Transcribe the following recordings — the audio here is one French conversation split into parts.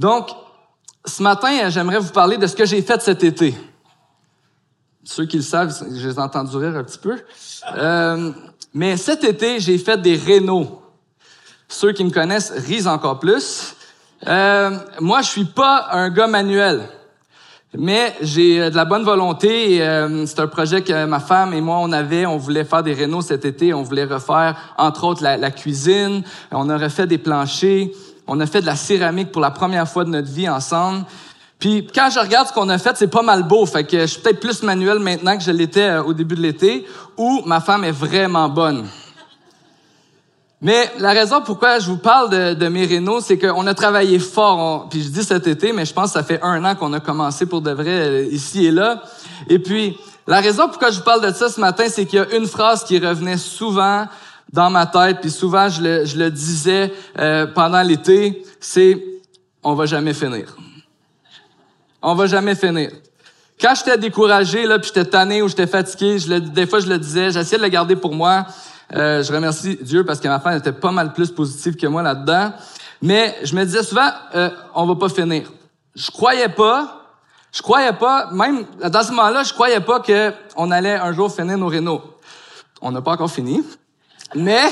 Donc, ce matin, j'aimerais vous parler de ce que j'ai fait cet été. Ceux qui le savent, je les ai entendus rire un petit peu. Euh, mais cet été, j'ai fait des rénaux. Ceux qui me connaissent risent encore plus. Euh, moi, je suis pas un gars manuel. Mais j'ai euh, de la bonne volonté. Euh, c'est un projet que ma femme et moi on avait. On voulait faire des rénaux cet été. On voulait refaire, entre autres, la, la, cuisine. On a refait des planchers. On a fait de la céramique pour la première fois de notre vie ensemble. Puis quand je regarde ce qu'on a fait, c'est pas mal beau. Fait que je suis peut-être plus manuel maintenant que je l'étais euh, au début de l'été. Ou ma femme est vraiment bonne. Mais la raison pourquoi je vous parle de, de mes rénaux, c'est qu'on a travaillé fort. puis je dis cet été, mais je pense que ça fait un an qu'on a commencé pour de vrai euh, ici et là. Et puis, la raison pourquoi je vous parle de ça ce matin, c'est qu'il y a une phrase qui revenait souvent dans ma tête, puis souvent je le, je le disais euh, pendant l'été, c'est « on va jamais finir ». On va jamais finir. Quand j'étais découragé, là, puis j'étais tanné ou j'étais fatigué, je le, des fois je le disais, j'essayais de le garder pour moi. Euh, je remercie Dieu parce que ma femme était pas mal plus positive que moi là-dedans. Mais je me disais souvent, euh, on va pas finir. Je croyais pas, je croyais pas, même dans ce moment-là, je croyais pas que on allait un jour finir nos rénaux. On n'a pas encore fini, mais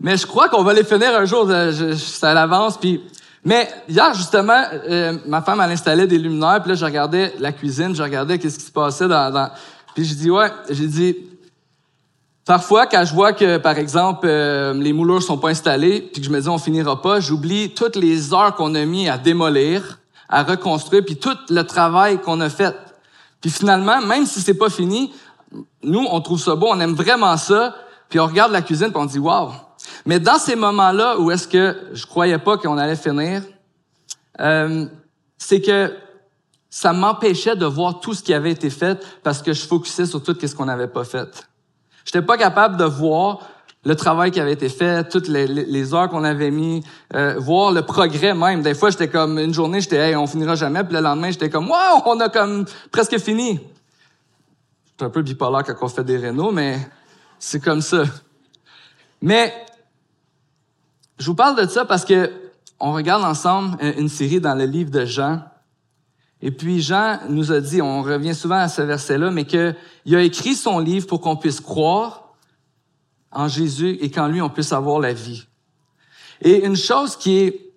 mais je crois qu'on va les finir un jour. Euh, je, ça avance. Puis mais hier justement, euh, ma femme elle installait des luminaires. Puis là, je regardais la cuisine, je regardais qu'est-ce qui se passait dans, dans... Puis je dis ouais, j'ai dit Parfois, quand je vois que, par exemple, euh, les moulures sont pas installées, puis que je me dis on finira pas, j'oublie toutes les heures qu'on a mis à démolir, à reconstruire, puis tout le travail qu'on a fait. Puis finalement, même si c'est pas fini, nous, on trouve ça beau, on aime vraiment ça, puis on regarde la cuisine, puis on dit wow. Mais dans ces moments-là où est-ce que je croyais pas qu'on allait finir, euh, c'est que ça m'empêchait de voir tout ce qui avait été fait parce que je focusais sur tout ce qu'on n'avait pas fait. J'étais pas capable de voir le travail qui avait été fait, toutes les, heures qu'on avait mis, euh, voir le progrès même. Des fois, j'étais comme une journée, j'étais hey, on finira jamais, puis le lendemain, j'étais comme wow, on a comme presque fini. J'étais un peu bipolaire quand on fait des rénaux, mais c'est comme ça. Mais je vous parle de ça parce que on regarde ensemble une série dans le livre de Jean. Et puis Jean nous a dit, on revient souvent à ce verset-là, mais qu'il a écrit son livre pour qu'on puisse croire en Jésus et qu'en lui on puisse avoir la vie. Et une chose qui est,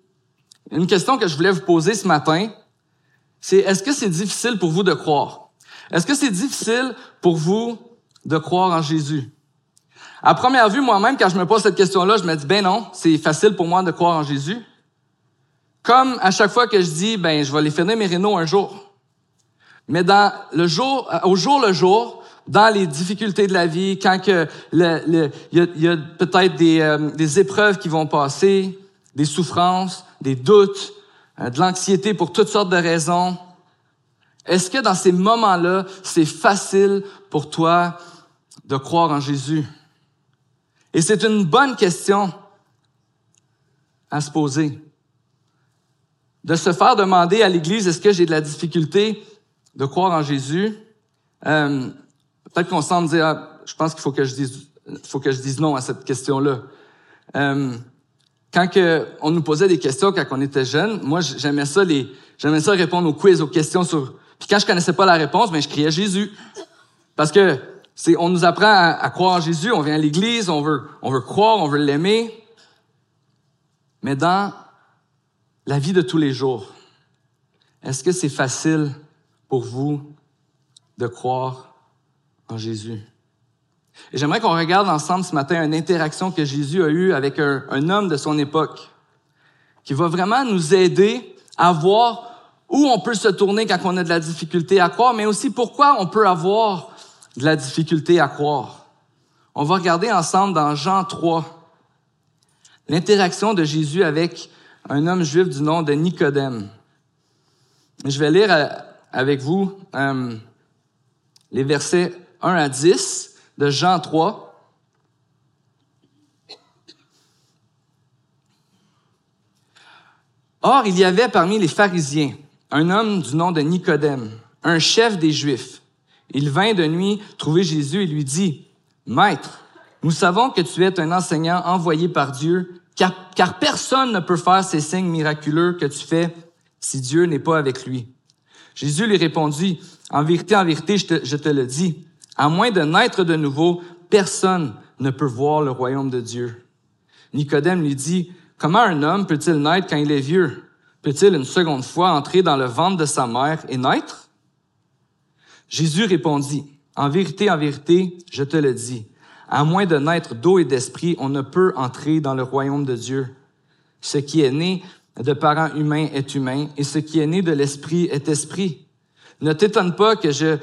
une question que je voulais vous poser ce matin, c'est est-ce que c'est difficile pour vous de croire? Est-ce que c'est difficile pour vous de croire en Jésus? À première vue, moi-même, quand je me pose cette question-là, je me dis, ben non, c'est facile pour moi de croire en Jésus. Comme à chaque fois que je dis, ben, je vais les finir mes rénaux un jour. Mais dans le jour, au jour le jour, dans les difficultés de la vie, quand que il y a, peut-être des, euh, des épreuves qui vont passer, des souffrances, des doutes, euh, de l'anxiété pour toutes sortes de raisons. Est-ce que dans ces moments-là, c'est facile pour toi de croire en Jésus? Et c'est une bonne question à se poser de se faire demander à l'Église, est-ce que j'ai de la difficulté de croire en Jésus? Euh, Peut-être qu'on semble dire, ah, je pense qu'il faut que je dise, faut que je dise non à cette question-là. Euh, quand on nous posait des questions quand on était jeune, moi j'aimais ça les, j'aimais ça répondre aux quiz, aux questions sur. Puis quand je connaissais pas la réponse, ben je criais Jésus, parce que c'est, on nous apprend à, croire en Jésus, on vient à l'Église, on veut, on veut croire, on veut l'aimer, mais dans la vie de tous les jours, est-ce que c'est facile pour vous de croire en Jésus? Et j'aimerais qu'on regarde ensemble ce matin une interaction que Jésus a eue avec un, homme de son époque, qui va vraiment nous aider à voir où on peut se tourner quand on a de la difficulté à croire, mais aussi pourquoi on peut avoir de la difficulté à croire. On va regarder ensemble dans Jean 3 l'interaction de Jésus avec un homme juif du nom de Nicodème. Je vais lire euh, avec vous euh, les versets 1 à 10 de Jean 3. Or, il y avait parmi les pharisiens un homme du nom de Nicodème, un chef des Juifs. Il vint de nuit trouver Jésus et lui dit, Maître, nous savons que tu es un enseignant envoyé par Dieu car, personne ne peut faire ces signes miraculeux que tu fais si Dieu n'est pas avec lui. Jésus lui répondit, en vérité, en vérité, je te, je te le dis, à moins de naître de nouveau, personne ne peut voir le royaume de Dieu. Nicodème lui dit, comment un homme peut-il naître quand il est vieux? Peut-il une seconde fois entrer dans le ventre de sa mère et naître? Jésus répondit, en vérité, en vérité, je te le dis, à moins de naître d'eau et d'esprit, on ne peut entrer dans le royaume de Dieu. Ce qui est né de parents humains est humain, et ce qui est né de l'esprit est esprit. Ne t'étonne pas que je,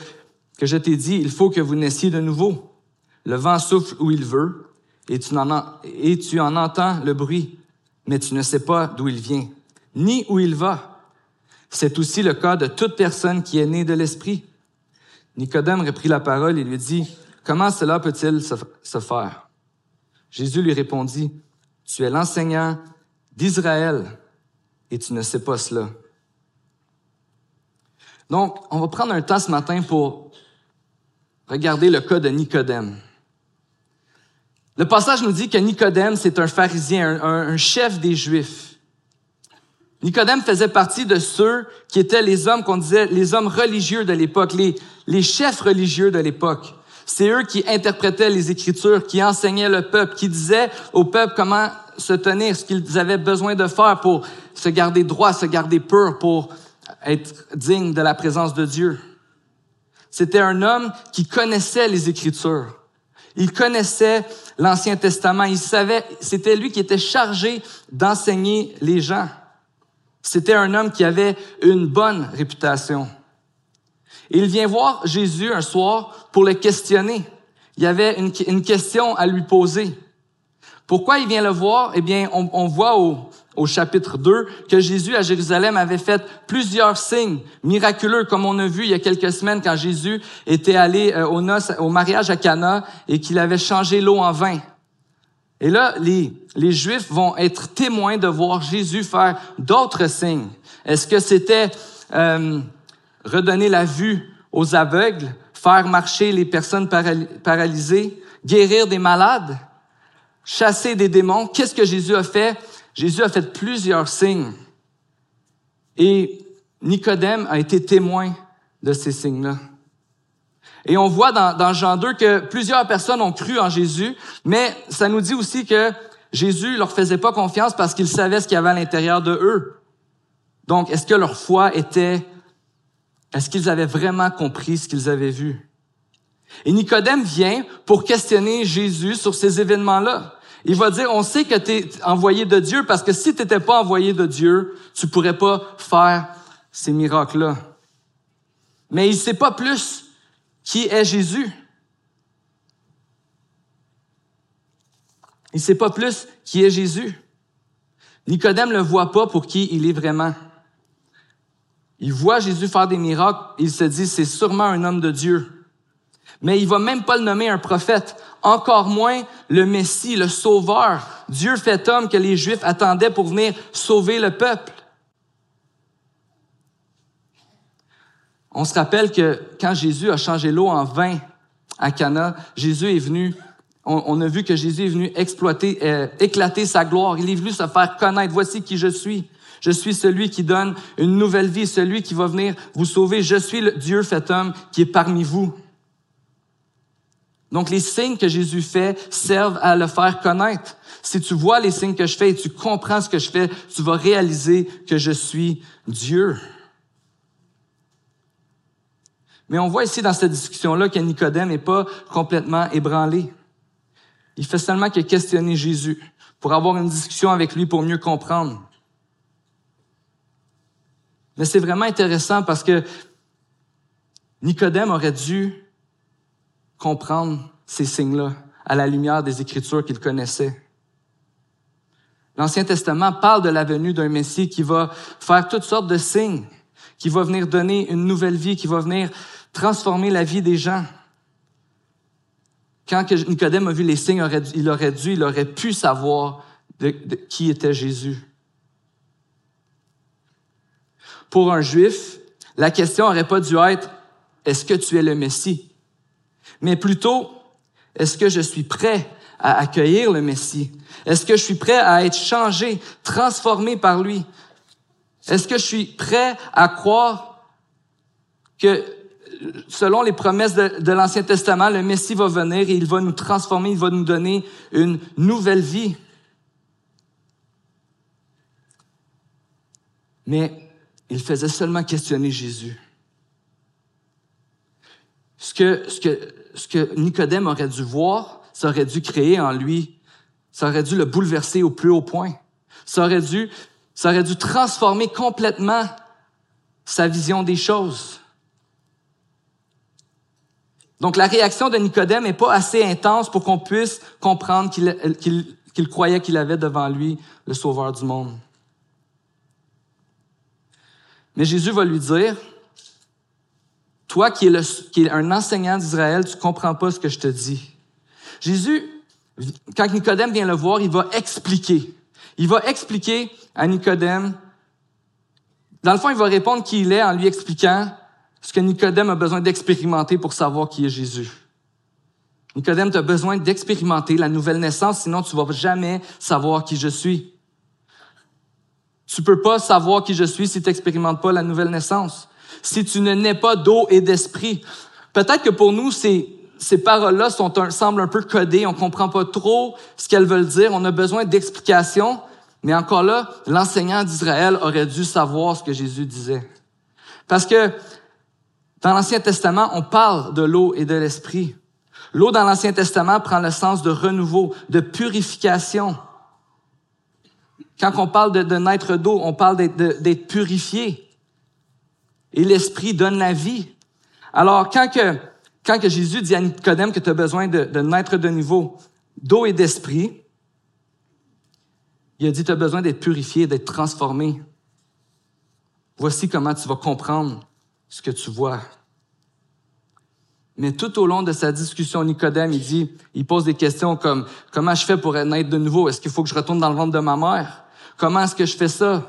que je t'ai dit, il faut que vous naissiez de nouveau. Le vent souffle où il veut, et tu, en, et tu en entends le bruit, mais tu ne sais pas d'où il vient, ni où il va. C'est aussi le cas de toute personne qui est née de l'esprit. Nicodème reprit la parole et lui dit, Comment cela peut-il se faire? Jésus lui répondit, Tu es l'enseignant d'Israël et tu ne sais pas cela. Donc, on va prendre un temps ce matin pour regarder le cas de Nicodème. Le passage nous dit que Nicodème, c'est un pharisien, un, chef des Juifs. Nicodème faisait partie de ceux qui étaient les hommes qu'on disait les hommes religieux de l'époque, les, les chefs religieux de l'époque. C'est eux qui interprétaient les Écritures, qui enseignaient le peuple, qui disaient au peuple comment se tenir, ce qu'ils avaient besoin de faire pour se garder droit, se garder pur, pour être digne de la présence de Dieu. C'était un homme qui connaissait les Écritures. Il connaissait l'Ancien Testament. Il savait, c'était lui qui était chargé d'enseigner les gens. C'était un homme qui avait une bonne réputation. Il vient voir Jésus un soir pour le questionner. Il y avait une, question à lui poser. Pourquoi il vient le voir? Eh bien, on, voit au, chapitre 2 que Jésus à Jérusalem avait fait plusieurs signes miraculeux, comme on a vu il y a quelques semaines quand Jésus était allé euh, au mariage à Cana et qu'il avait changé l'eau en vin. Et là, les, les Juifs vont être témoins de voir Jésus faire d'autres signes. Est-ce que c'était euh, redonner la vue aux aveugles, faire marcher les personnes paralysées, guérir des malades, chasser des démons? Qu'est-ce que Jésus a fait? Jésus a fait plusieurs signes. Et Nicodème a été témoin de ces signes-là. Et on voit dans, Jean 2 que plusieurs personnes ont cru en Jésus, mais ça nous dit aussi que Jésus leur faisait pas confiance parce qu'il savait ce qu'il y avait à l'intérieur de eux. Donc, est-ce que leur foi était est-ce qu'ils avaient vraiment compris ce qu'ils avaient vu? Et Nicodème vient pour questionner Jésus sur ces événements-là. Il va dire, on sait que tu es envoyé de Dieu parce que si tu pas envoyé de Dieu, tu pourrais pas faire ces miracles-là. Mais il sait pas plus qui est Jésus? Il sait pas plus qui est Jésus. Nicodème le voit pas pour qui il est vraiment. Il voit Jésus faire des miracles, il se dit, c'est sûrement un homme de Dieu. Mais il va même pas le nommer un prophète, encore moins le Messie, le Sauveur, Dieu fait homme que les Juifs attendaient pour venir sauver le peuple. On se rappelle que quand Jésus a changé l'eau en vin à Cana, Jésus est venu, on, a vu que Jésus est venu exploiter, euh, éclater sa gloire. Il est venu se faire connaître. Voici qui je suis. Je suis celui qui donne une nouvelle vie, celui qui va venir vous sauver. Je suis le Dieu fait homme qui est parmi vous. Donc les signes que Jésus fait servent à le faire connaître. Si tu vois les signes que je fais et tu comprends ce que je fais, tu vas réaliser que je suis Dieu. Mais on voit ici dans cette discussion-là que Nicodème n'est pas complètement ébranlé. Il fait seulement que questionner Jésus pour avoir une discussion avec lui pour mieux comprendre. Mais c'est vraiment intéressant parce que Nicodème aurait dû comprendre ces signes-là à la lumière des Écritures qu'il connaissait. L'Ancien Testament parle de la venue d'un Messie qui va faire toutes sortes de signes, qui va venir donner une nouvelle vie, qui va venir transformer la vie des gens. Quand Nicodème a vu les signes, il aurait dû, il aurait pu savoir de qui était Jésus. Pour un juif, la question n'aurait pas dû être est-ce que tu es le Messie? Mais plutôt est-ce que je suis prêt à accueillir le Messie? Est-ce que je suis prêt à être changé, transformé par lui? Est-ce que je suis prêt à croire que selon les promesses de, l'Ancien Testament, le Messie va venir et il va nous transformer, il va nous donner une nouvelle vie? Mais il faisait seulement questionner Jésus. Ce que, ce que, ce que Nicodème aurait dû voir, ça aurait dû créer en lui, ça aurait dû le bouleverser au plus haut point. Ça aurait dû, ça aurait dû transformer complètement sa vision des choses. Donc la réaction de Nicodème n'est pas assez intense pour qu'on puisse comprendre qu'il croyait qu'il avait devant lui le Sauveur du monde. Mais Jésus va lui dire, toi qui es, qui est un enseignant d'Israël, tu comprends pas ce que je te dis. Jésus, quand Nicodème vient le voir, il va expliquer. Il va expliquer à Nicodème. Dans le fond, il va répondre qui il est en lui expliquant ce que Nicodème a besoin d'expérimenter pour savoir qui est Jésus. Nicodème, tu as besoin d'expérimenter la nouvelle naissance, sinon tu vas jamais savoir qui je suis. Tu peux pas savoir qui je suis si tu n'expérimentes pas la nouvelle naissance. Si tu ne nais pas d'eau et d'esprit. Peut-être que pour nous, ces, ces paroles-là sont semblent un peu codées. On comprend pas trop ce qu'elles veulent dire. On a besoin d'explications. Mais encore là, l'enseignant d'Israël aurait dû savoir ce que Jésus disait. Parce que dans l'Ancien Testament, on parle de l'eau et de l'esprit. L'eau dans l'Ancien Testament prend le sens de renouveau, de purification. Quand on parle de, naître d'eau, on parle d'être purifié. Et l'Esprit donne la vie. Alors, quand que, quand que Jésus dit à Nicodème que tu as besoin de, de naître de nouveau d'eau et d'esprit, il a dit, tu as besoin d'être purifié, d'être transformé. Voici comment tu vas comprendre ce que tu vois. Mais tout au long de sa discussion, Nicodème, il dit, il pose des questions comme, comment je fais pour naître de nouveau? Est-ce qu'il faut que je retourne dans le ventre de ma mère? Comment est-ce que je fais ça?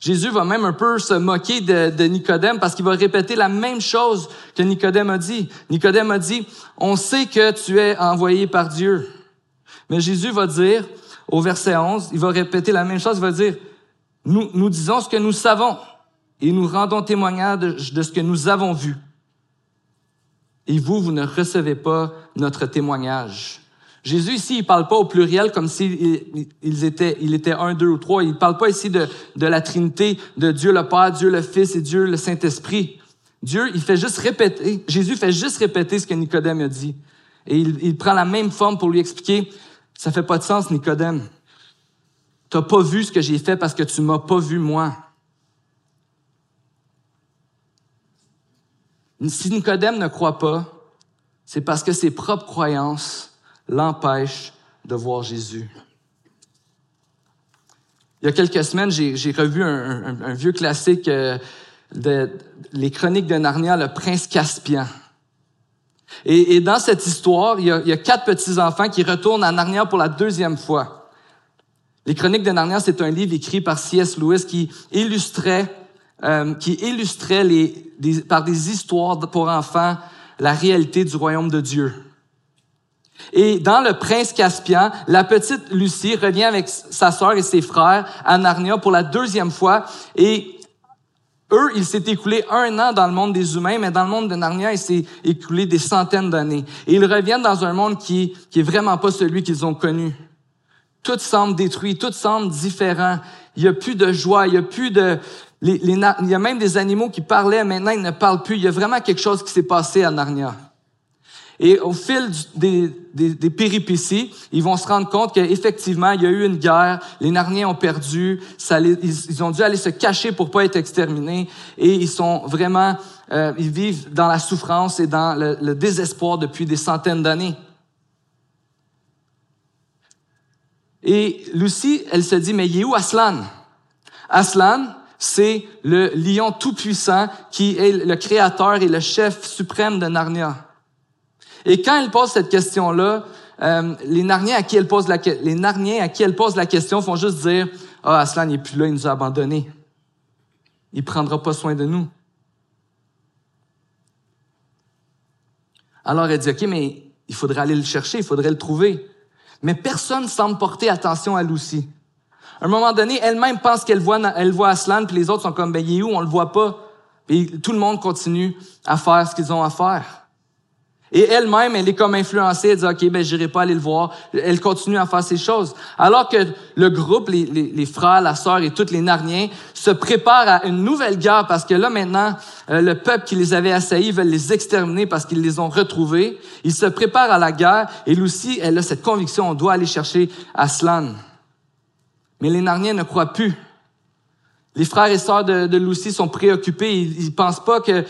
Jésus va même un peu se moquer de, Nicodème parce qu'il va répéter la même chose que Nicodème a dit. Nicodème a dit, on sait que tu es envoyé par Dieu. Mais Jésus va dire, au verset 11, il va répéter la même chose, il va dire, nous, nous disons ce que nous savons et nous rendons témoignage de ce que nous avons vu. Et vous, vous ne recevez pas notre témoignage. Jésus ici, il parle pas au pluriel comme s'ils ils étaient, il était un, deux ou trois. Il parle pas ici de, de la Trinité, de Dieu le Père, Dieu le Fils et Dieu le Saint-Esprit. Dieu, il fait juste répéter, Jésus fait juste répéter ce que Nicodème a dit. Et il, il prend la même forme pour lui expliquer, ça fait pas de sens, Nicodème. T'as pas vu ce que j'ai fait parce que tu m'as pas vu moi. Si Nicodème ne croit pas, c'est parce que ses propres croyances l'empêche de voir Jésus. Il y a quelques semaines, j'ai revu un, vieux classique euh, de les Chroniques de Narnia, le prince Caspian. Et, dans cette histoire, il y, a, quatre petits-enfants qui retournent à Narnia pour la deuxième fois. Les Chroniques de Narnia, c'est un livre écrit par C.S. Lewis qui illustrait, euh, qui illustrait les, par des histoires pour enfants la réalité du royaume de Dieu. Et dans Le Prince Caspian, la petite Lucie revient avec sa sœur et ses frères à Narnia pour la deuxième fois. Et eux, il s'est écoulé un an dans le monde des humains, mais dans le monde de Narnia, il s'est écoulé des centaines d'années. Et ils reviennent dans un monde qui, qui est vraiment pas celui qu'ils ont connu. Tout semble détruit, tout semble différent. Il y a plus de joie, il y a plus de, les, les, il y a même des animaux qui parlaient, maintenant ils ne parlent plus. Il y a vraiment quelque chose qui s'est passé à Narnia. Et au fil des, des, des, péripéties, ils vont se rendre compte qu'effectivement, il y a eu une guerre, les Narniens ont perdu, ça, ils, ils, ont dû aller se cacher pour pas être exterminés, et ils sont vraiment, euh, ils vivent dans la souffrance et dans le, le désespoir depuis des centaines d'années. Et Lucie, elle se dit, mais il est où Aslan? Aslan, c'est le lion tout-puissant qui est le créateur et le chef suprême de Narnia. Et quand elle pose cette question-là, euh, les Narniens à qui elle pose la question font juste dire ah Aslan n'est plus là, il nous a abandonnés. Il prendra pas soin de nous. Alors elle dit ok mais il faudrait aller le chercher, il faudrait le trouver. Mais personne semble porter attention à Lucie. Un moment donné, elle-même pense qu'elle voit, elle voit Aslan, puis les autres sont comme, ben, il est où? On le voit pas. Et tout le monde continue à faire ce qu'ils ont à faire. Et elle-même, elle est comme influencée, elle dit, OK, ben, j'irai pas aller le voir. Elle continue à faire ces choses. Alors que le groupe, les, les, les frères, la sœur et tous les Narniens se préparent à une nouvelle guerre parce que là, maintenant, euh, le peuple qui les avait assaillis veut les exterminer parce qu'ils les ont retrouvés. Ils se préparent à la guerre et Lucie, elle a cette conviction, on doit aller chercher Aslan. Mais les Narniens ne croient plus. Les frères et sœurs de, de Lucie sont préoccupés. Ils, ne pensent pas que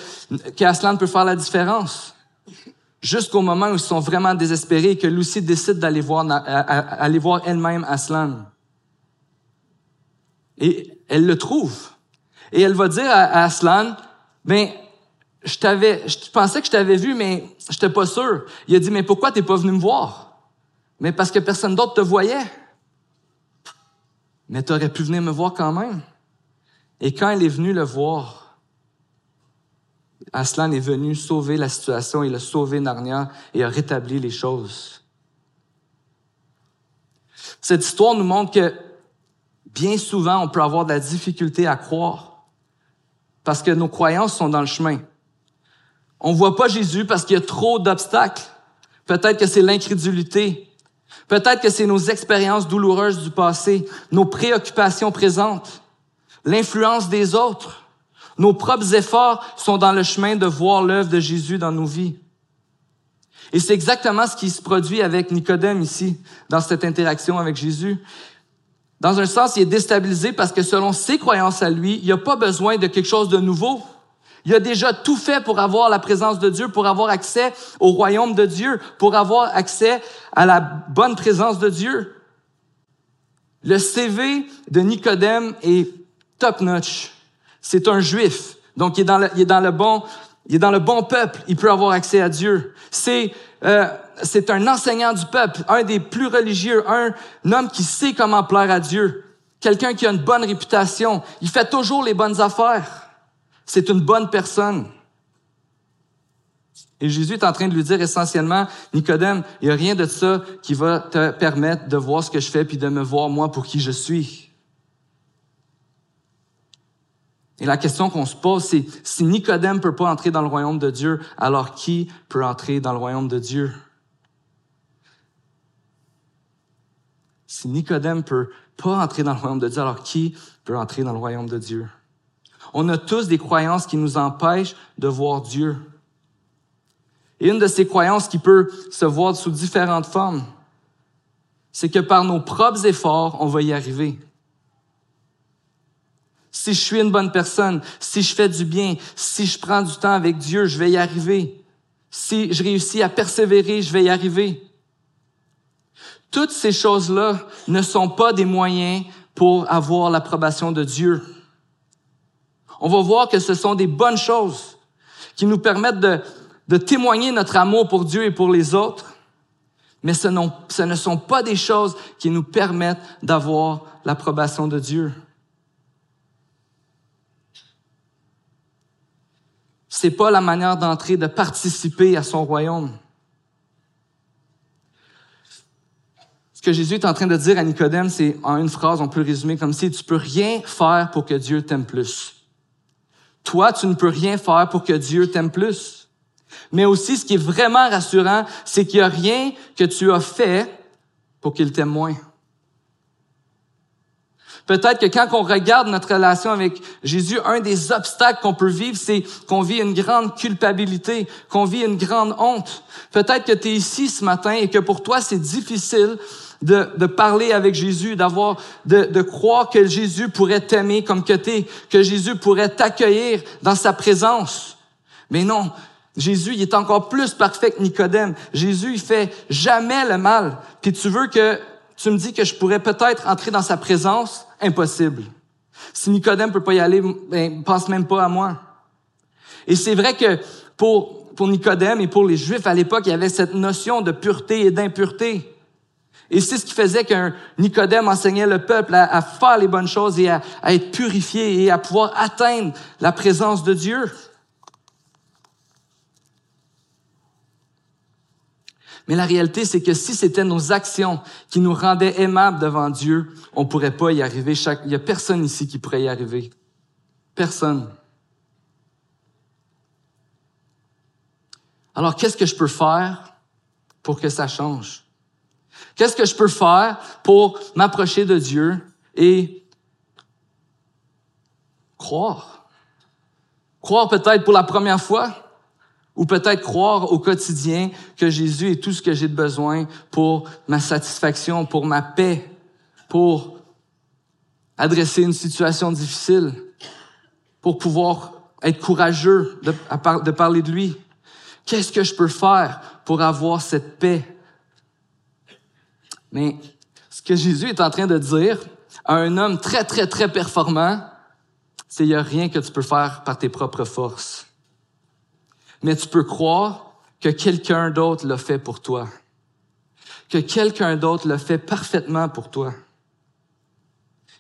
qu'Aslan peut faire la différence. Jusqu'au moment où ils sont vraiment désespérés et que Lucie décide d'aller voir, elle-même Aslan. Et elle le trouve. Et elle va dire à, Aslan, ben, je t'avais, je pensais que je t'avais vu, mais je n'étais pas sûr. Il a dit, mais pourquoi t'es pas venu me voir? Mais parce que personne d'autre te voyait. Mais tu aurais pu venir me voir quand même. Et quand elle est venue le voir, Aslan est venu sauver la situation, il a sauvé Narnia et a rétabli les choses. Cette histoire nous montre que bien souvent, on peut avoir de la difficulté à croire parce que nos croyances sont dans le chemin. On voit pas Jésus parce qu'il y a trop d'obstacles. Peut-être que c'est l'incrédulité. Peut-être que c'est nos expériences douloureuses du passé, nos préoccupations présentes, l'influence des autres. Nos propres efforts sont dans le chemin de voir l'œuvre de Jésus dans nos vies. Et c'est exactement ce qui se produit avec Nicodème ici, dans cette interaction avec Jésus. Dans un sens, il est déstabilisé parce que selon ses croyances à lui, il n'y a pas besoin de quelque chose de nouveau. Il a déjà tout fait pour avoir la présence de Dieu, pour avoir accès au royaume de Dieu, pour avoir accès à la bonne présence de Dieu. Le CV de Nicodème est top notch. C'est un juif. Donc, il est dans le, il est dans le bon, il est dans le bon peuple. Il peut avoir accès à Dieu. C'est, euh, c'est un enseignant du peuple, un des plus religieux, un homme qui sait comment plaire à Dieu. Quelqu'un qui a une bonne réputation. Il fait toujours les bonnes affaires. C'est une bonne personne. Et Jésus est en train de lui dire essentiellement, Nicodème, il n'y a rien de ça qui va te permettre de voir ce que je fais puis de me voir moi pour qui je suis. Et la question qu'on se pose, c'est si Nicodème peut pas entrer dans le royaume de Dieu, alors qui peut entrer dans le royaume de Dieu? Si Nicodème peut pas entrer dans le royaume de Dieu, alors qui peut entrer dans le royaume de Dieu? On a tous des croyances qui nous empêchent de voir Dieu. Et une de ces croyances qui peut se voir sous différentes formes, c'est que par nos propres efforts, on va y arriver. Si je suis une bonne personne, si je fais du bien, si je prends du temps avec Dieu, je vais y arriver. Si je réussis à persévérer, je vais y arriver. Toutes ces choses-là ne sont pas des moyens pour avoir l'approbation de Dieu. On va voir que ce sont des bonnes choses qui nous permettent de, témoigner notre amour pour Dieu et pour les autres, mais ce, ce ne sont pas des choses qui nous permettent d'avoir l'approbation de Dieu. C'est pas la manière d'entrer, de participer à son royaume. Ce que Jésus est en train de dire à Nicodème, c'est en une phrase, on peut résumer comme si tu peux rien faire pour que Dieu t'aime plus. Toi, tu ne peux rien faire pour que Dieu t'aime plus. Mais aussi, ce qui est vraiment rassurant, c'est qu'il n'y a rien que tu as fait pour qu'il t'aime moins. Peut-être que quand on regarde notre relation avec Jésus, un des obstacles qu'on peut vivre, c'est qu'on vit une grande culpabilité, qu'on vit une grande honte. Peut-être que tu es ici ce matin et que pour toi, c'est difficile de, de parler avec Jésus, d'avoir, de, de croire que Jésus pourrait t'aimer comme que t'es, que Jésus pourrait t'accueillir dans sa présence. Mais non, Jésus, il est encore plus parfait que Nicodème. Jésus, il fait jamais le mal. Puis tu veux que tu me dis que je pourrais peut-être entrer dans sa présence? Impossible. Si Nicodème peut pas y aller, ben, pense même pas à moi. Et c'est vrai que pour, pour Nicodème et pour les Juifs à l'époque, il y avait cette notion de pureté et d'impureté. Et c'est ce qui faisait qu'un Nicodème enseignait le peuple à, faire les bonnes choses et à, être purifié et à pouvoir atteindre la présence de Dieu. Mais la réalité, c'est que si c'était nos actions qui nous rendaient aimables devant Dieu, on pourrait pas y arriver. Il y a personne ici qui pourrait y arriver. Personne. Alors, qu'est-ce que je peux faire pour que ça change? Qu'est-ce que je peux faire pour m'approcher de Dieu et croire? Croire peut-être pour la première fois, ou peut-être croire au quotidien que Jésus est tout ce que j'ai de besoin pour ma satisfaction, pour ma paix, pour adresser une situation difficile, pour pouvoir être courageux de, de parler de lui. Qu'est-ce que je peux faire pour avoir cette paix? Mais ce que Jésus est en train de dire à un homme très, très, très performant, c'est qu'il n'y a rien que tu peux faire par tes propres forces mais tu peux croire que quelqu'un d'autre l'a fait pour toi, que quelqu'un d'autre l'a fait parfaitement pour toi.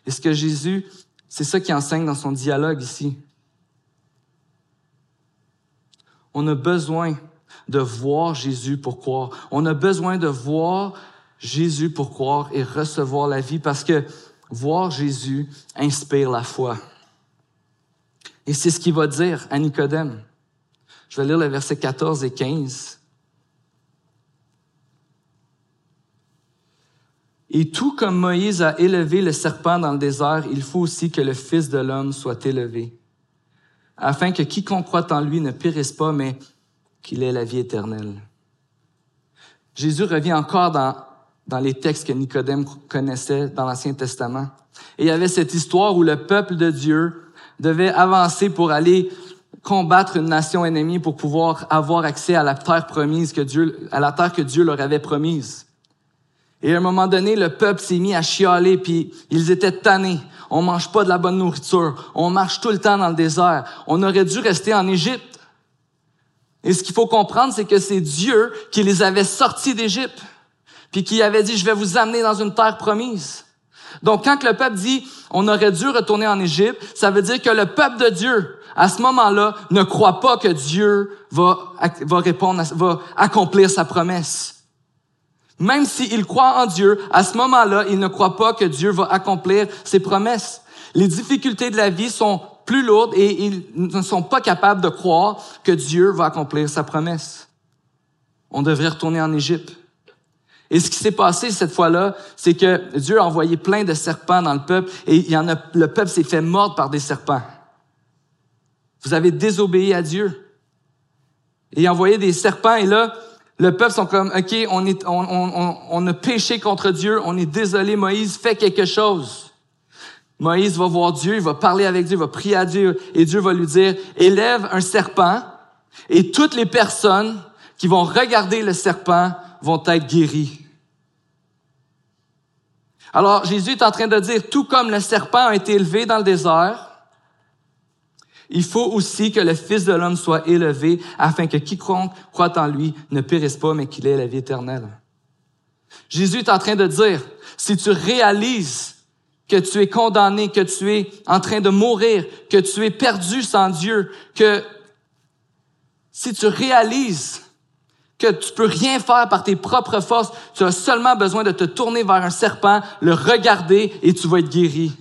Et ce que Jésus, c'est ça qui enseigne dans son dialogue ici. On a besoin de voir Jésus pour croire. On a besoin de voir Jésus pour croire et recevoir la vie parce que voir Jésus inspire la foi. Et c'est ce qu'il va dire à Nicodème. Je vais lire le verset 14 et 15. Et tout comme Moïse a élevé le serpent dans le désert, il faut aussi que le Fils de l'homme soit élevé, afin que quiconque croit en lui ne périsse pas, mais qu'il ait la vie éternelle. Jésus revient encore dans, dans les textes que Nicodème connaissait dans l'Ancien Testament. Et il y avait cette histoire où le peuple de Dieu devait avancer pour aller combattre une nation ennemie pour pouvoir avoir accès à la terre promise que Dieu, à la terre que Dieu leur avait promise. Et à un moment donné, le peuple s'est mis à chialer, puis ils étaient tannés. On mange pas de la bonne nourriture. On marche tout le temps dans le désert. On aurait dû rester en Égypte. Et ce qu'il faut comprendre, c'est que c'est Dieu qui les avait sortis d'Égypte, puis qui avait dit, je vais vous amener dans une terre promise. Donc, quand le peuple dit, on aurait dû retourner en Égypte, ça veut dire que le peuple de Dieu à ce moment-là, ne croit pas que Dieu va, répondre, va accomplir sa promesse. Même s'il croit en Dieu, à ce moment-là, il ne croit pas que Dieu va accomplir ses promesses. Les difficultés de la vie sont plus lourdes et ils ne sont pas capables de croire que Dieu va accomplir sa promesse. On devrait retourner en Égypte. Et ce qui s'est passé cette fois-là, c'est que Dieu a envoyé plein de serpents dans le peuple et il y en a, le peuple s'est fait mordre par des serpents. Vous avez désobéi à Dieu. Et envoyé des serpents. Et là, le peuple sont comme, OK, on, est, on, on, on a péché contre Dieu. On est désolé, Moïse, fais quelque chose. Moïse va voir Dieu, il va parler avec Dieu, il va prier à Dieu. Et Dieu va lui dire, élève un serpent. Et toutes les personnes qui vont regarder le serpent vont être guéries. Alors, Jésus est en train de dire, tout comme le serpent a été élevé dans le désert, il faut aussi que le Fils de l'homme soit élevé afin que quiconque croit en lui ne périsse pas, mais qu'il ait la vie éternelle. Jésus est en train de dire, si tu réalises que tu es condamné, que tu es en train de mourir, que tu es perdu sans Dieu, que si tu réalises que tu peux rien faire par tes propres forces, tu as seulement besoin de te tourner vers un serpent, le regarder et tu vas être guéri.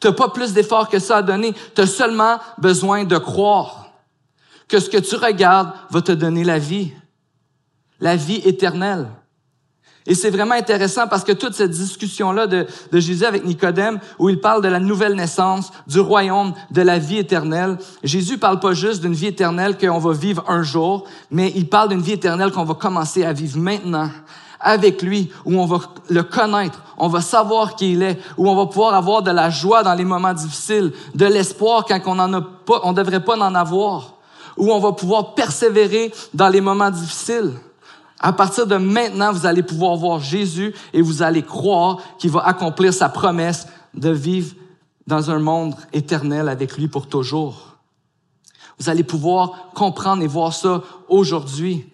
Tu n'as pas plus d'efforts que ça à donner. Tu as seulement besoin de croire que ce que tu regardes va te donner la vie, la vie éternelle. Et c'est vraiment intéressant parce que toute cette discussion-là de, de, Jésus avec Nicodème, où il parle de la nouvelle naissance, du royaume, de la vie éternelle, Jésus parle pas juste d'une vie éternelle qu'on va vivre un jour, mais il parle d'une vie éternelle qu'on va commencer à vivre maintenant, avec lui, où on va le connaître, on va savoir qui il est, où on va pouvoir avoir de la joie dans les moments difficiles, de l'espoir quand on en a pas, on devrait pas en avoir, où on va pouvoir persévérer dans les moments difficiles. À partir de maintenant, vous allez pouvoir voir Jésus et vous allez croire qu'il va accomplir sa promesse de vivre dans un monde éternel avec lui pour toujours. Vous allez pouvoir comprendre et voir ça aujourd'hui.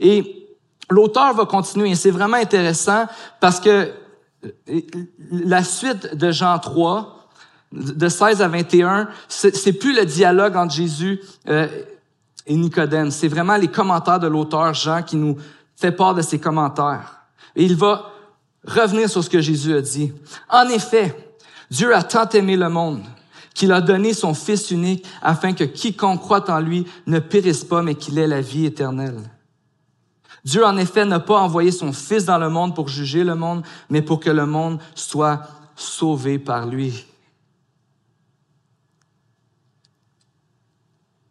Et l'auteur va continuer et c'est vraiment intéressant parce que euh, la suite de Jean 3, de 16 à 21, c'est plus le dialogue entre Jésus euh, et Nicodème. C'est vraiment les commentaires de l'auteur Jean qui nous fait part de ses commentaires. Et il va revenir sur ce que Jésus a dit. En effet, Dieu a tant aimé le monde qu'il a donné son Fils unique afin que quiconque croit en lui ne périsse pas, mais qu'il ait la vie éternelle. Dieu, en effet, n'a pas envoyé son Fils dans le monde pour juger le monde, mais pour que le monde soit sauvé par lui.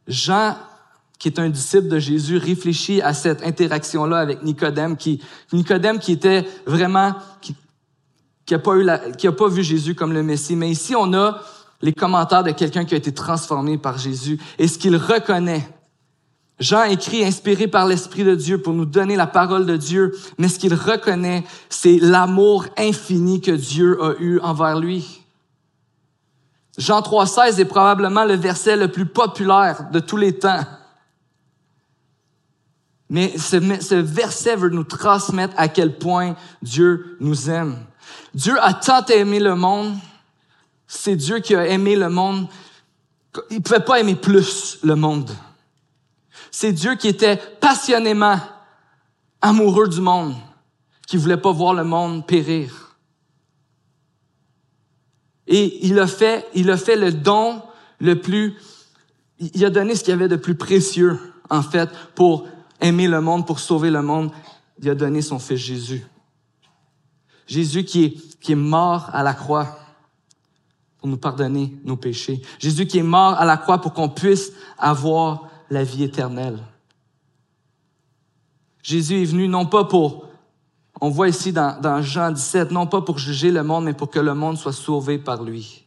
Jean, qui est un disciple de Jésus, réfléchit à cette interaction-là avec Nicodème, qui, Nicodème qui était vraiment, qui, qui a pas eu qui a pas vu Jésus comme le Messie. Mais ici, on a les commentaires de quelqu'un qui a été transformé par Jésus et ce qu'il reconnaît. Jean écrit inspiré par l'Esprit de Dieu pour nous donner la parole de Dieu, mais ce qu'il reconnaît, c'est l'amour infini que Dieu a eu envers lui. Jean 3,16 est probablement le verset le plus populaire de tous les temps. Mais ce, ce, verset veut nous transmettre à quel point Dieu nous aime. Dieu a tant aimé le monde, c'est Dieu qui a aimé le monde. Il ne pouvait pas aimer plus le monde. C'est Dieu qui était passionnément amoureux du monde, qui voulait pas voir le monde périr. Et il a fait, il a fait le don le plus, il a donné ce qu'il y avait de plus précieux, en fait, pour aimer le monde, pour sauver le monde. Il a donné son fils Jésus. Jésus qui est, qui est mort à la croix pour nous pardonner nos péchés. Jésus qui est mort à la croix pour qu'on puisse avoir la vie éternelle. Jésus est venu non pas pour, on voit ici dans, dans Jean 17, non pas pour juger le monde, mais pour que le monde soit sauvé par lui.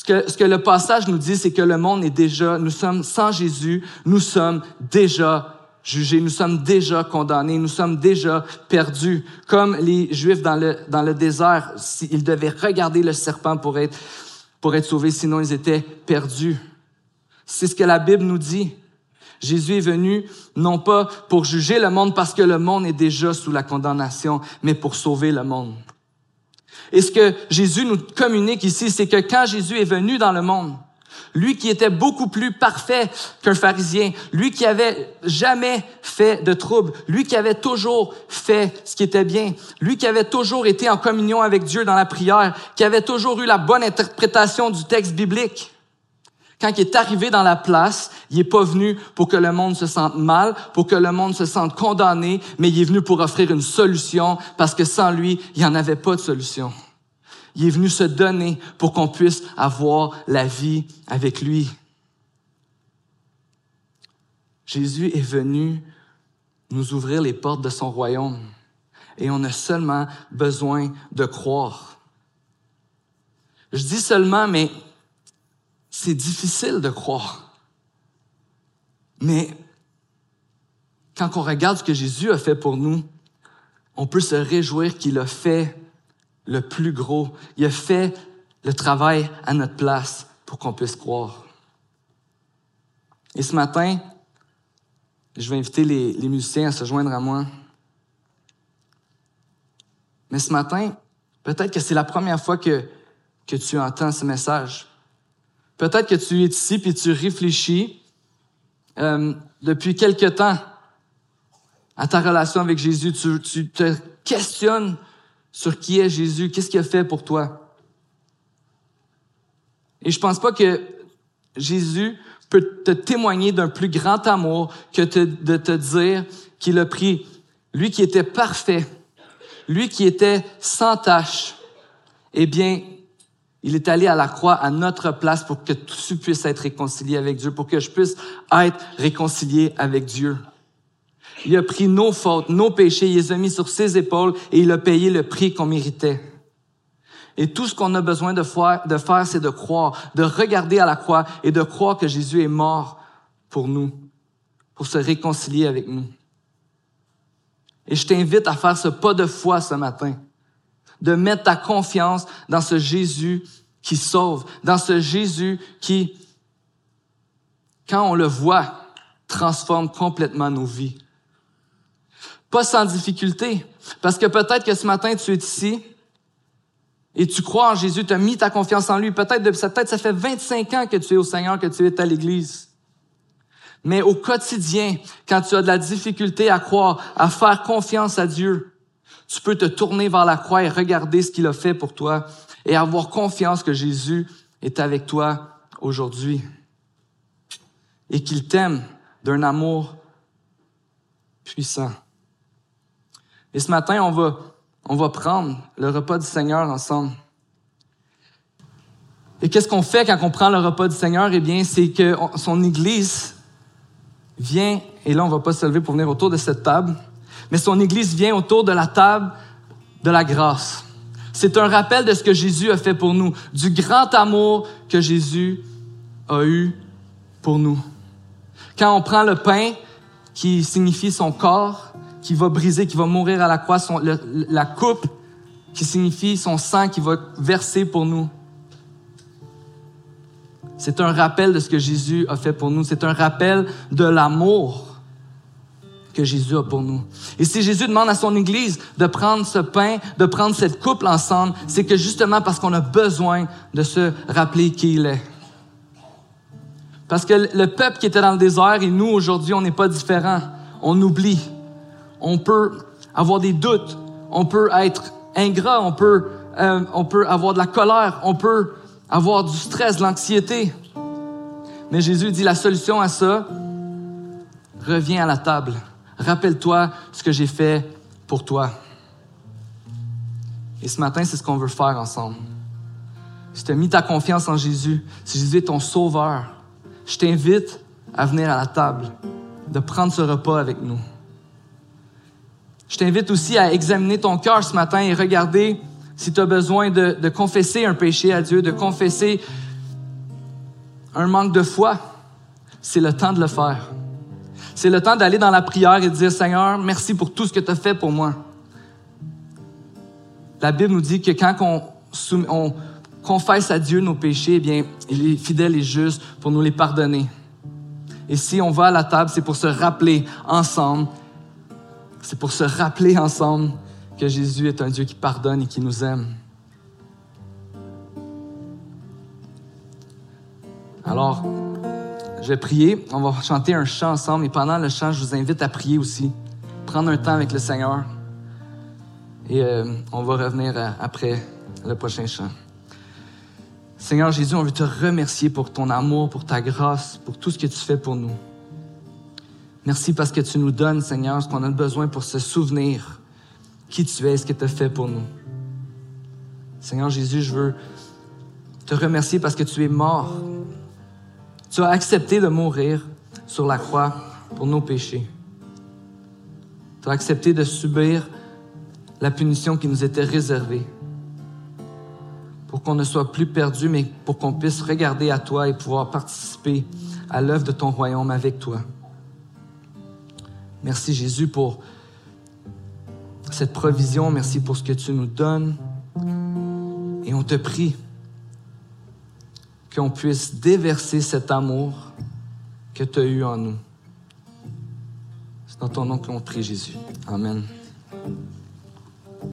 Ce que, ce que le passage nous dit, c'est que le monde est déjà, nous sommes sans Jésus, nous sommes déjà jugés, nous sommes déjà condamnés, nous sommes déjà perdus. Comme les Juifs dans le, dans le désert, ils devaient regarder le serpent pour être, pour être sauvés, sinon ils étaient perdus. C'est ce que la Bible nous dit. Jésus est venu non pas pour juger le monde parce que le monde est déjà sous la condamnation, mais pour sauver le monde. Et ce que Jésus nous communique ici, c'est que quand Jésus est venu dans le monde, lui qui était beaucoup plus parfait qu'un pharisien, lui qui avait jamais fait de trouble, lui qui avait toujours fait ce qui était bien, lui qui avait toujours été en communion avec Dieu dans la prière, qui avait toujours eu la bonne interprétation du texte biblique. Quand il est arrivé dans la place, il n'est pas venu pour que le monde se sente mal, pour que le monde se sente condamné, mais il est venu pour offrir une solution parce que sans lui, il n'y en avait pas de solution. Il est venu se donner pour qu'on puisse avoir la vie avec lui. Jésus est venu nous ouvrir les portes de son royaume et on a seulement besoin de croire. Je dis seulement, mais c'est difficile de croire. Mais quand on regarde ce que Jésus a fait pour nous, on peut se réjouir qu'il a fait le plus gros. Il a fait le travail à notre place pour qu'on puisse croire. Et ce matin, je vais inviter les, musiciens à se joindre à moi. Mais ce matin, peut-être que c'est la première fois que tu entends ce message. Peut-être que tu es ici puis tu réfléchis euh, depuis quelque temps à ta relation avec Jésus. Tu, tu te questionnes sur qui est Jésus, qu'est-ce qu'il a fait pour toi? Et je pense pas que Jésus peut te témoigner d'un plus grand amour que de te dire qu'il a pris lui qui était parfait, lui qui était sans tache, eh bien, il est allé à la croix à notre place pour que tu puisses être réconcilié avec Dieu, pour que je puisse être réconcilié avec Dieu. Il a pris nos fautes, nos péchés, il les a mis sur ses épaules et il a payé le prix qu'on méritait. Et tout ce qu'on a besoin de faire, de faire, c'est de croire, de regarder à la croix et de croire que Jésus est mort pour nous, pour se réconcilier avec nous. Et je t'invite à faire ce pas de foi ce matin de mettre ta confiance dans ce Jésus qui sauve, dans ce Jésus qui, quand on le voit, transforme complètement nos vies. Pas sans difficulté, parce que peut-être que ce matin, tu es ici et tu crois en Jésus, tu as mis ta confiance en lui. Peut-être peut ça fait 25 ans que tu es au Seigneur, que tu es à l'Église. Mais au quotidien, quand tu as de la difficulté à croire, à faire confiance à Dieu, tu peux te tourner vers la croix et regarder ce qu'il a fait pour toi et avoir confiance que Jésus est avec toi aujourd'hui et qu'il t'aime d'un amour puissant. Et ce matin, on va, on va prendre le repas du Seigneur ensemble. Et qu'est-ce qu'on fait quand on prend le repas du Seigneur? Eh bien, c'est que son Église vient, et là, on va pas se lever pour venir autour de cette table, mais son Église vient autour de la table de la grâce. C'est un rappel de ce que Jésus a fait pour nous, du grand amour que Jésus a eu pour nous. Quand on prend le pain, qui signifie son corps, qui va briser, qui va mourir à la croix, la coupe, qui signifie son sang qui va verser pour nous. C'est un rappel de ce que Jésus a fait pour nous. C'est un rappel de l'amour que Jésus a pour nous. Et si Jésus demande à son Église de prendre ce pain, de prendre cette coupe ensemble, c'est que justement parce qu'on a besoin de se rappeler qui il est. Parce que le peuple qui était dans le désert et nous, aujourd'hui, on n'est pas différents. On oublie. On peut avoir des doutes. On peut être ingrat. On peut, euh, on peut avoir de la colère. On peut avoir du stress, de l'anxiété. Mais Jésus dit la solution à ça, reviens à la table. Rappelle-toi ce que j'ai fait pour toi. Et ce matin, c'est ce qu'on veut faire ensemble. Si tu as mis ta confiance en Jésus, si Jésus est ton sauveur, je t'invite à venir à la table, de prendre ce repas avec nous. Je t'invite aussi à examiner ton cœur ce matin et regarder si tu as besoin de, confesser un péché à Dieu, de confesser un manque de foi, c'est le temps de le faire. C'est le temps d'aller dans la prière et de dire, Seigneur, merci pour tout ce que tu as fait pour moi. La Bible nous dit que quand on, confesse à Dieu nos péchés, eh bien, il est fidèle et juste pour nous les pardonner. Et si on va à la table, c'est pour se rappeler ensemble, c'est pour se rappeler ensemble que Jésus est un Dieu qui pardonne et qui nous aime. Alors, je vais prier. On va chanter un chant ensemble. Et pendant le chant, je vous invite à prier aussi. Prendre un temps avec le Seigneur. Et euh, on va revenir après le prochain chant. Seigneur Jésus, on veut te remercier pour ton amour, pour ta grâce, pour tout ce que tu fais pour nous. Merci parce que tu nous donnes, Seigneur, ce qu'on a besoin pour se souvenir qui tu es, ce que tu as fait pour nous. Seigneur Jésus, je veux te remercier parce que tu es mort. Tu as accepté de mourir sur la croix pour nos péchés. Tu as accepté de subir la punition qui nous était réservée pour qu'on ne soit plus perdu, mais pour qu'on puisse regarder à toi et pouvoir participer à l'œuvre de ton royaume avec toi. Merci Jésus pour cette provision. Merci pour ce que tu nous donnes. Et on te prie qu'on puisse déverser cet amour que tu as eu en nous. C'est dans ton nom qu'on prie, Jésus. Amen.